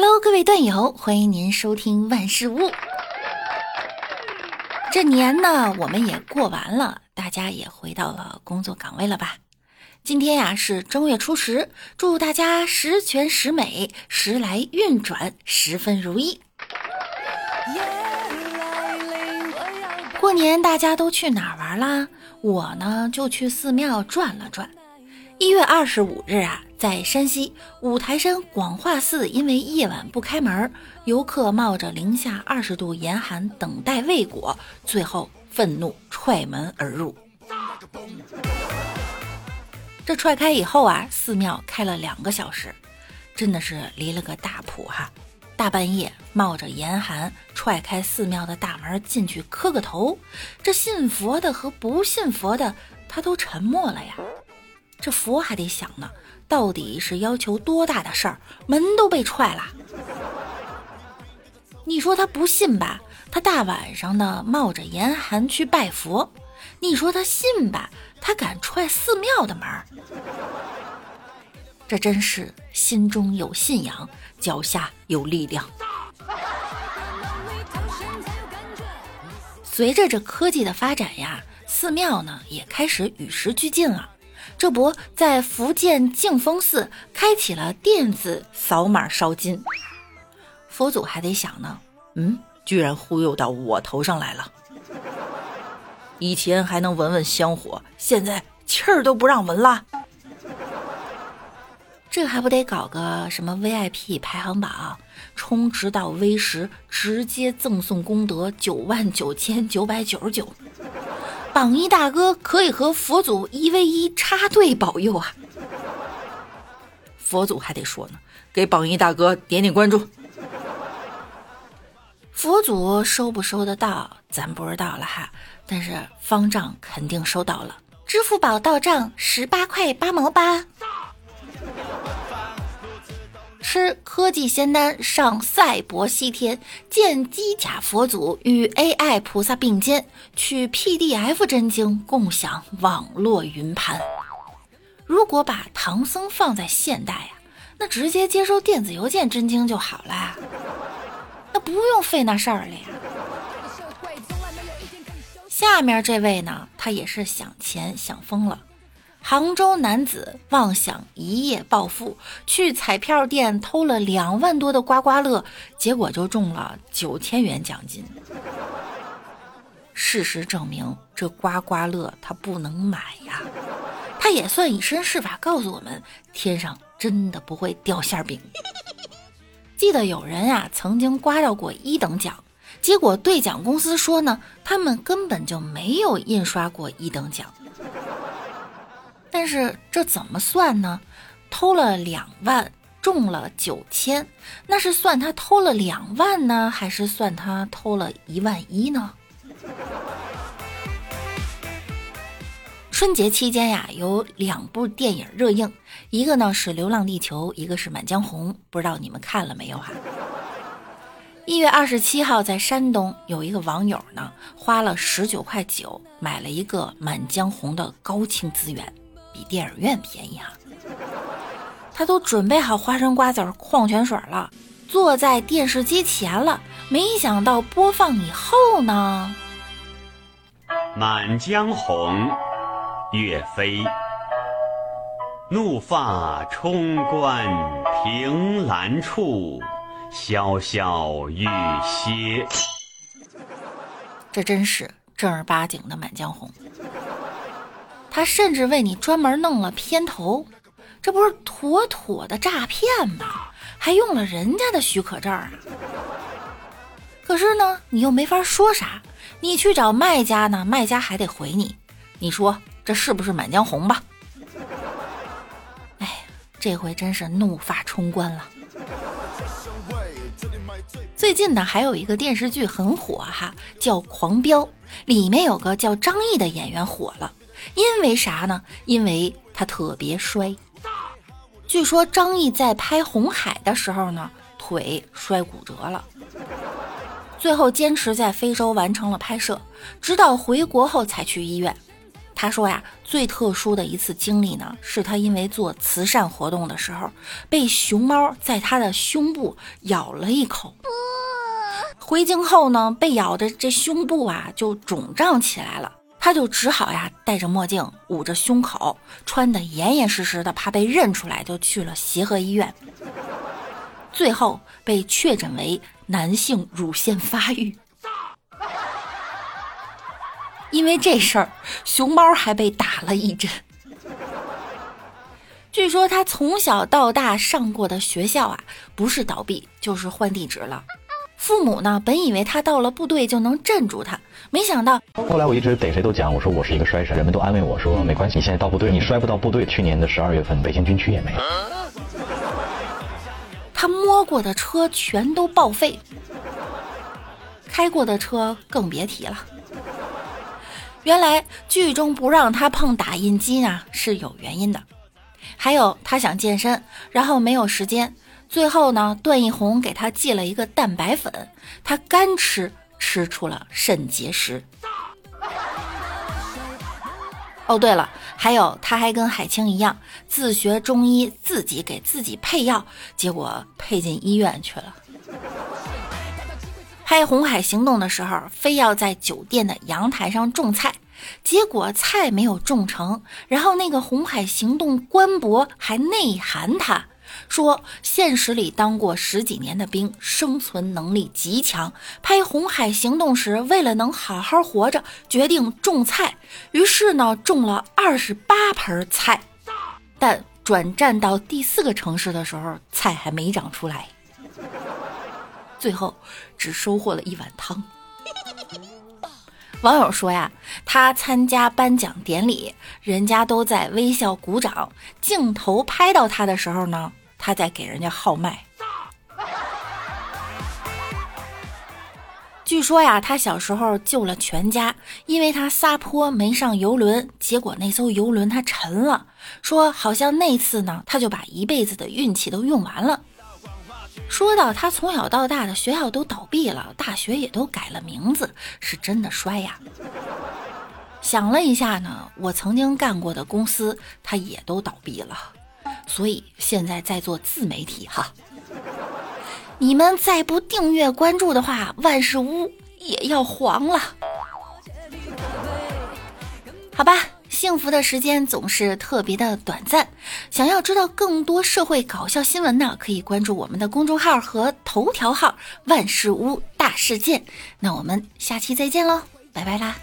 Hello，各位段友，欢迎您收听万事屋。这年呢，我们也过完了，大家也回到了工作岗位了吧？今天呀是正月初十，祝大家十全十美，时来运转，十分如意。过年大家都去哪儿玩啦？我呢就去寺庙转了转。一月二十五日啊，在山西五台山广化寺，因为夜晚不开门，游客冒着零下二十度严寒等待未果，最后愤怒踹门而入。这踹开以后啊，寺庙开了两个小时，真的是离了个大谱哈！大半夜冒着严寒踹开寺庙的大门进去磕个头，这信佛的和不信佛的他都沉默了呀。这佛还得想呢，到底是要求多大的事儿，门都被踹了。你说他不信吧，他大晚上的冒着严寒去拜佛；你说他信吧，他敢踹寺庙的门这真是心中有信仰，脚下有力量。随着这科技的发展呀，寺庙呢也开始与时俱进了。这不在福建净峰寺开启了电子扫码烧金，佛祖还得想呢，嗯，居然忽悠到我头上来了。以前还能闻闻香火，现在气儿都不让闻了。这还不得搞个什么 VIP 排行榜，充值到 V 十直接赠送功德九万九千九百九十九。榜一大哥可以和佛祖一 v 一插队保佑啊！佛祖还得说呢，给榜一大哥点点关注。佛祖收不收得到，咱不知道了哈，但是方丈肯定收到了。支付宝到账十八块八毛八。吃科技仙丹上赛博西天，见机甲佛祖与 AI 菩萨并肩，取 PDF 真经共享网络云盘。如果把唐僧放在现代呀，那直接接收电子邮件真经就好了，那不用费那事儿了呀。下面这位呢，他也是想钱想疯了。杭州男子妄想一夜暴富，去彩票店偷了两万多的刮刮乐，结果就中了九千元奖金。事实证明，这刮刮乐他不能买呀。他也算以身试法，告诉我们天上真的不会掉馅饼。记得有人呀曾经刮到过一等奖，结果兑奖公司说呢，他们根本就没有印刷过一等奖。但是这怎么算呢？偷了两万，中了九千，那是算他偷了两万呢，还是算他偷了一万一呢？春节期间呀，有两部电影热映，一个呢是《流浪地球》，一个是《满江红》，不知道你们看了没有哈？一月二十七号，在山东有一个网友呢，花了十九块九买了一个《满江红》的高清资源。比电影院便宜啊，他都准备好花生瓜子、矿泉水了，坐在电视机前了。没想到播放以后呢，《满江红》岳飞，怒发冲冠凭栏处，潇潇雨歇。这真是正儿八经的《满江红》。他甚至为你专门弄了片头，这不是妥妥的诈骗吗？还用了人家的许可证！可是呢，你又没法说啥，你去找卖家呢，卖家还得回你，你说这是不是《满江红》吧？哎，这回真是怒发冲冠了。最近呢，还有一个电视剧很火哈，叫《狂飙》，里面有个叫张译的演员火了。因为啥呢？因为他特别摔。据说张译在拍《红海》的时候呢，腿摔骨折了。最后坚持在非洲完成了拍摄，直到回国后才去医院。他说呀，最特殊的一次经历呢，是他因为做慈善活动的时候，被熊猫在他的胸部咬了一口。回京后呢，被咬的这胸部啊就肿胀起来了，他就只好呀戴着墨镜，捂着胸口，穿的严严实实的，怕被认出来，就去了协和医院。最后被确诊为男性乳腺发育。因为这事儿，熊猫还被打了一针。据说他从小到大上过的学校啊，不是倒闭就是换地址了。父母呢，本以为他到了部队就能镇住他，没想到。后来我一直逮谁都讲，我说我是一个摔神，人们都安慰我说没关系，你现在到部队，你摔不到部队。去年的十二月份，北京军区也没有。他摸过的车全都报废，开过的车更别提了。原来剧中不让他碰打印机呢是有原因的，还有他想健身，然后没有时间，最后呢段奕宏给他寄了一个蛋白粉，他干吃吃出了肾结石。哦对了，还有他还跟海清一样自学中医，自己给自己配药，结果配进医院去了。拍《红海行动》的时候，非要在酒店的阳台上种菜，结果菜没有种成。然后那个《红海行动》官博还内涵他，说现实里当过十几年的兵，生存能力极强。拍《红海行动》时，为了能好好活着，决定种菜。于是呢，种了二十八盆菜。但转战到第四个城市的时候，菜还没长出来。最后只收获了一碗汤。网友说呀，他参加颁奖典礼，人家都在微笑鼓掌，镜头拍到他的时候呢，他在给人家号脉。据说呀，他小时候救了全家，因为他撒泼没上游轮，结果那艘游轮他沉了。说好像那次呢，他就把一辈子的运气都用完了。说到他从小到大的学校都倒闭了，大学也都改了名字，是真的衰呀。想了一下呢，我曾经干过的公司他也都倒闭了，所以现在在做自媒体哈。你们再不订阅关注的话，万事屋也要黄了。好吧。幸福的时间总是特别的短暂，想要知道更多社会搞笑新闻呢，可以关注我们的公众号和头条号“万事屋大事件”。那我们下期再见喽，拜拜啦！